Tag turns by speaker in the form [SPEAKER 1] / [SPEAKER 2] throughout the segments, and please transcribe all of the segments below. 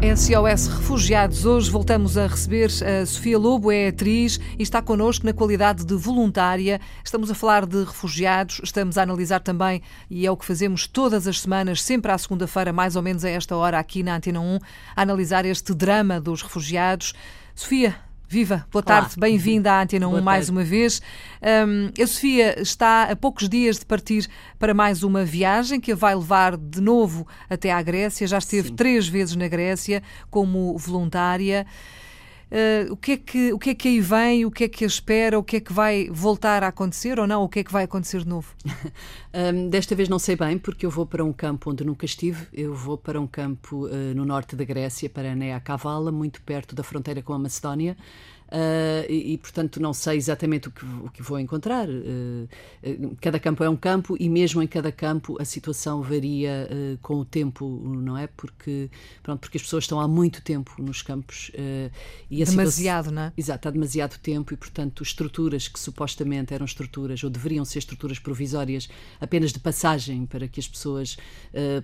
[SPEAKER 1] SOS Refugiados. Hoje voltamos a receber a Sofia Lobo, é atriz e está connosco na qualidade de voluntária. Estamos a falar de refugiados, estamos a analisar também, e é o que fazemos todas as semanas, sempre à segunda-feira, mais ou menos a esta hora, aqui na Antena 1, a analisar este drama dos refugiados. Sofia, Viva, boa tarde, bem-vinda à Antena 1 mais uma vez. Um, a Sofia está a poucos dias de partir para mais uma viagem que a vai levar de novo até à Grécia. Já esteve Sim. três vezes na Grécia como voluntária. Uh, o, que é que, o que é que aí vem, o que é que a espera, o que é que vai voltar a acontecer ou não, o que é que vai acontecer de novo?
[SPEAKER 2] um, desta vez não sei bem, porque eu vou para um campo onde nunca estive, eu vou para um campo uh, no norte da Grécia, para Nea Kavala, muito perto da fronteira com a Macedónia. Uh, e, e, portanto, não sei exatamente o que, o que vou encontrar. Uh, cada campo é um campo e, mesmo em cada campo, a situação varia uh, com o tempo, não é? Porque, pronto, porque as pessoas estão há muito tempo nos campos.
[SPEAKER 1] e demasiado, situação... não é?
[SPEAKER 2] Exato, há demasiado tempo e, portanto, estruturas que supostamente eram estruturas ou deveriam ser estruturas provisórias apenas de passagem para que as pessoas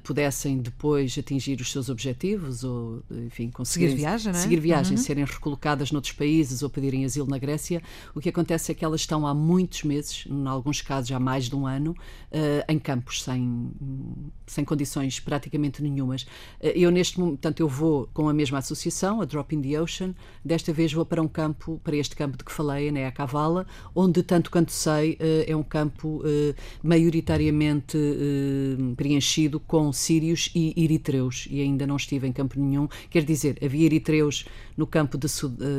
[SPEAKER 2] pudessem depois atingir os seus objetivos ou, enfim, conseguir
[SPEAKER 1] seguir viagem, não é?
[SPEAKER 2] seguir viagem, uhum. serem recolocadas noutros países ou pedirem asilo na Grécia, o que acontece é que elas estão há muitos meses, em alguns casos há mais de um ano, uh, em campos, sem, sem condições praticamente nenhumas. Uh, eu neste momento, portanto, eu vou com a mesma associação, a Drop in the Ocean, desta vez vou para um campo, para este campo de que falei, a Cavala, onde, tanto quanto sei, uh, é um campo maioritariamente preenchido com sírios e eritreus, e ainda não estive em campo nenhum. Quer dizer, havia eritreus no campo de,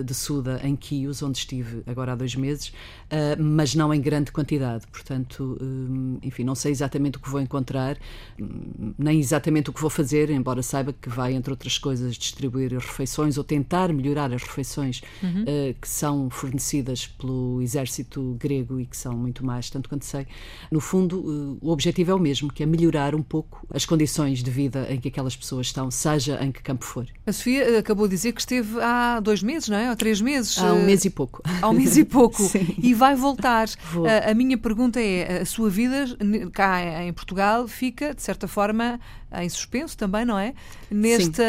[SPEAKER 2] de Suda em Quios, onde estive agora há dois meses, uh, mas não em grande quantidade. Portanto, um, enfim, não sei exatamente o que vou encontrar, hum, nem exatamente o que vou fazer, embora saiba que vai, entre outras coisas, distribuir refeições ou tentar melhorar as refeições uhum. uh, que são fornecidas pelo exército grego e que são muito mais, tanto quanto sei. No fundo, o objetivo é o mesmo, que é melhorar um pouco as condições de vida em que aquelas pessoas estão, seja em que campo for.
[SPEAKER 1] A Sofia acabou de dizer que esteve há dois meses, não é? Há três meses.
[SPEAKER 2] Há um mês e pouco.
[SPEAKER 1] Há um mês e pouco. e vai voltar. A, a, minha pergunta é: a sua vida cá em Portugal fica, de certa forma, em suspenso também, não é? Neste,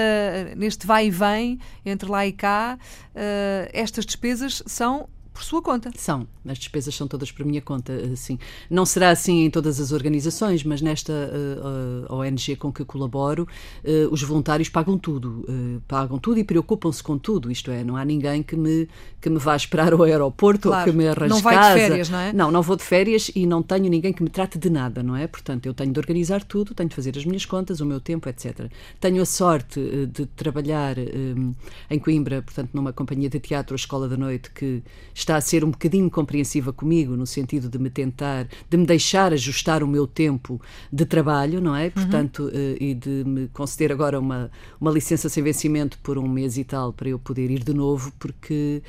[SPEAKER 1] neste vai e vem entre lá e cá, uh, estas despesas são por sua conta.
[SPEAKER 2] São, as despesas são todas por minha conta, sim. Não será assim em todas as organizações, mas nesta uh, uh, ONG com que colaboro, uh, os voluntários pagam tudo, pagam tudo e preocupam-se com tudo, isto é, não há ninguém que me, que me vá esperar ao aeroporto claro, ou que me arranje
[SPEAKER 1] Não vai
[SPEAKER 2] casa.
[SPEAKER 1] de férias, não é?
[SPEAKER 2] Não, não vou de férias e não tenho ninguém que me trate de nada, não é? Portanto, eu tenho de organizar tudo, tenho de fazer as minhas contas, o meu tempo, etc. Tenho a sorte de trabalhar um, em Coimbra, portanto, numa companhia de teatro, a Escola da Noite, que está a ser um bocadinho compreensiva comigo, no sentido de me tentar, de me deixar ajustar o meu tempo de trabalho, não é? Uhum. Portanto, uhum. e de me conceder agora uma, uma licença sem vencimento por um mês e tal, para eu poder ir de novo, porque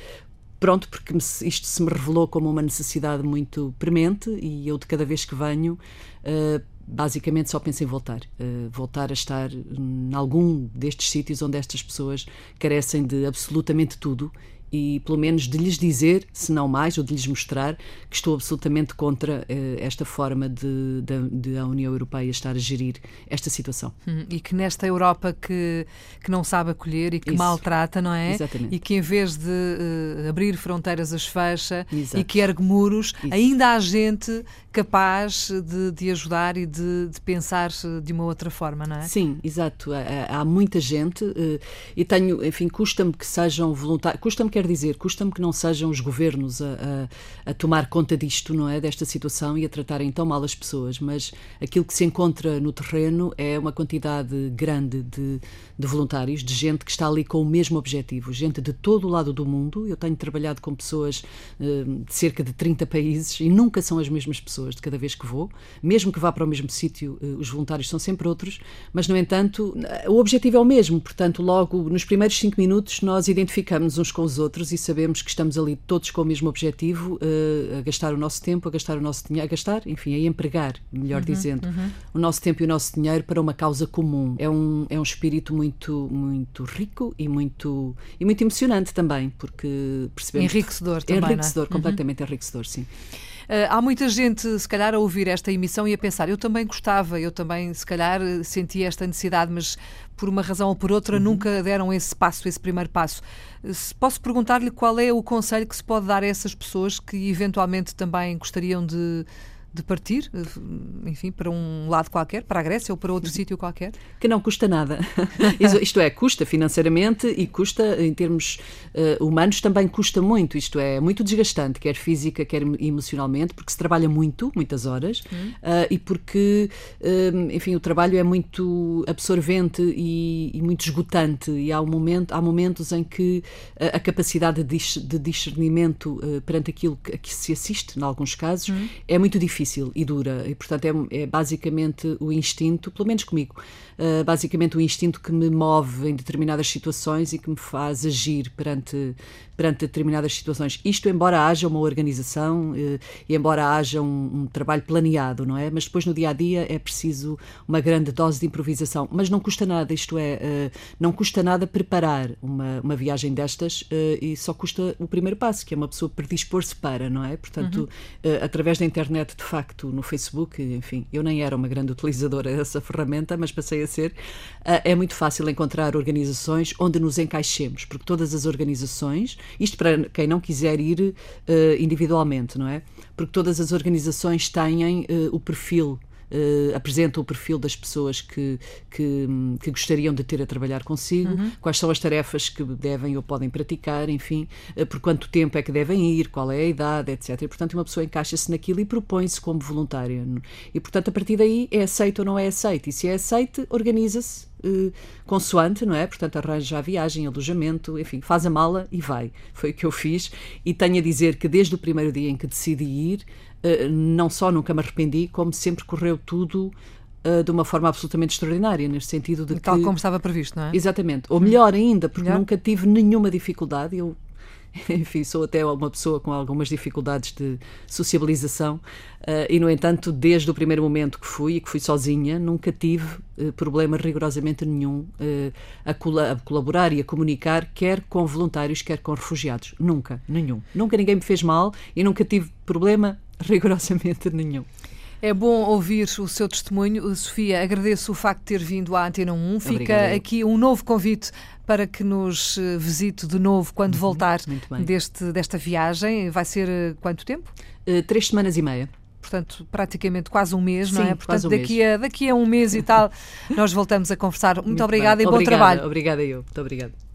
[SPEAKER 2] pronto, porque isto se me revelou como uma necessidade muito premente e eu de cada vez que venho uh, basicamente só penso em voltar. Uh, voltar a estar em algum destes sítios onde estas pessoas carecem de absolutamente tudo e pelo menos de lhes dizer, se não mais, ou de lhes mostrar que estou absolutamente contra uh, esta forma de, de, de, a União Europeia estar a gerir esta situação.
[SPEAKER 1] Hum, e que nesta Europa que, que não sabe acolher e que Isso. maltrata, não é?
[SPEAKER 2] Exatamente.
[SPEAKER 1] E que em vez de uh, abrir fronteiras as fecha Exato. e que ergue muros, Isso. ainda há gente capaz de, de ajudar e de, de, pensar de uma outra forma, não é?
[SPEAKER 2] Sim, exato. Há, há muita gente uh, e tenho, enfim, custa-me que sejam voluntários, custa-me que quer dizer? Custa-me que não sejam os governos a, a, a, tomar conta disto, não é? Desta situação e a tratarem tão mal as pessoas, mas aquilo que se encontra no terreno é uma quantidade grande de, de voluntários, de gente que está ali com o mesmo objetivo, gente de todo o lado do mundo. Eu tenho trabalhado com pessoas uh, de cerca de 30 países e nunca são as mesmas pessoas de cada vez que vou, mesmo que vá para o mesmo sítio, uh, os voluntários são sempre outros, mas no entanto, o objetivo é o mesmo, portanto, logo nos primeiros cinco minutos nós identificamos uns com os outros outros e sabemos que estamos ali todos com o mesmo objetivo, uh, a gastar o nosso tempo, a gastar o nosso dinheiro, a gastar, enfim, a empregar, melhor uhum, dizendo, uhum. o nosso tempo e o nosso dinheiro para uma causa comum. É um, é um espírito muito, muito rico e muito, e muito emocionante também, porque percebemos.
[SPEAKER 1] Enriquecedor também.
[SPEAKER 2] Enriquecedor,
[SPEAKER 1] é?
[SPEAKER 2] completamente uhum. enriquecedor, sim.
[SPEAKER 1] Há muita gente, se calhar, a ouvir esta emissão e a pensar: eu também gostava, eu também, se calhar, sentia esta necessidade, mas por uma razão ou por outra, uhum. nunca deram esse passo, esse primeiro passo. Posso perguntar-lhe qual é o conselho que se pode dar a essas pessoas que eventualmente também gostariam de de partir, enfim, para um lado qualquer, para a Grécia ou para outro sítio qualquer?
[SPEAKER 2] Que não custa nada. isto é, custa financeiramente e custa em termos uh, humanos também custa muito. Isto é, muito desgastante, quer física, quer emocionalmente, porque se trabalha muito, muitas horas, uh, e porque, uh, enfim, o trabalho é muito absorvente e, e, muito esgotante. E há, um momento, há momentos em que a capacidade de discernimento perante aquilo que, a que se assiste, em alguns casos, uhum. é muito difícil difícil e dura. E, portanto, é, é basicamente o instinto, pelo menos comigo, uh, basicamente o instinto que me move em determinadas situações e que me faz agir perante, perante determinadas situações. Isto, embora haja uma organização uh, e embora haja um, um, trabalho planeado, não é? Mas depois no dia a dia é preciso uma grande dose de improvisação. Mas não custa nada, isto é, uh, não custa nada preparar uma, uma viagem destas e só custa o primeiro passo, que é uma pessoa predispor-se para, não é? Portanto, uhum. através da internet, de facto, no Facebook, enfim, eu nem era uma grande utilizadora dessa ferramenta, mas passei a ser, uh, é muito fácil encontrar organizações onde nos encaixemos, porque todas as organizações, isto para quem não quiser ir uh, individualmente, não é? Porque todas as organizações têm uh, o perfil uh, apresentam o perfil das pessoas que, que, que, gostariam de ter a trabalhar consigo, uhum. quais são as tarefas que devem ou podem praticar, enfim, uh, por quanto tempo é que devem ir, qual é a idade, etc. E, portanto, uma pessoa encaixa-se naquilo e propõe-se como voluntária. E, portanto, a partir daí é aceito ou não é aceito. E se é aceito, organiza-se uh, consoante, não é? Portanto, arranja a viagem, alojamento, enfim, faz a mala e vai. Foi o que eu fiz. E tenho a dizer que desde o primeiro dia em que decidi ir, uh, não só nunca me arrependi, como sempre correu tudo uh, de uma forma absolutamente extraordinária, neste sentido de
[SPEAKER 1] Tal
[SPEAKER 2] que...
[SPEAKER 1] como estava previsto, não é?
[SPEAKER 2] Exatamente. Ou melhor ainda, porque melhor? nunca tive nenhuma dificuldade. Eu enfim, sou até uma pessoa com algumas dificuldades de sociabilização uh, e, no entanto, desde o primeiro momento que fui e que fui sozinha, nunca tive uh, problema rigorosamente nenhum uh, a, a, colaborar e a comunicar, quer com voluntários, quer com refugiados. Nunca, nenhum. Nunca ninguém me fez mal e nunca tive problema rigorosamente nenhum.
[SPEAKER 1] É bom ouvir o seu testemunho. Sofia, agradeço o facto de ter vindo à Antena 1. Fica aqui um novo convite para que nos eh, visite de novo quando uhum, voltar deste, desta viagem. Vai ser eh, quanto tempo?
[SPEAKER 2] Uh, três semanas e meia
[SPEAKER 1] portanto, praticamente quase um mês,
[SPEAKER 2] Sim,
[SPEAKER 1] não é?
[SPEAKER 2] Portanto,
[SPEAKER 1] um daqui, A, daqui a um mês e tal, nós voltamos a conversar. Muito, Muito obrigada bem. e
[SPEAKER 2] obrigada,
[SPEAKER 1] bom trabalho.
[SPEAKER 2] Obrigada eu. Muito obrigada.